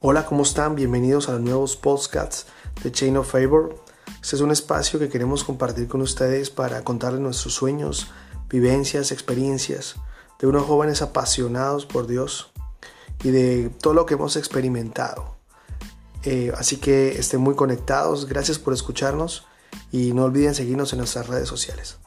Hola, ¿cómo están? Bienvenidos a los nuevos podcasts de Chain of Favor. Este es un espacio que queremos compartir con ustedes para contarles nuestros sueños, vivencias, experiencias de unos jóvenes apasionados por Dios y de todo lo que hemos experimentado. Eh, así que estén muy conectados, gracias por escucharnos y no olviden seguirnos en nuestras redes sociales.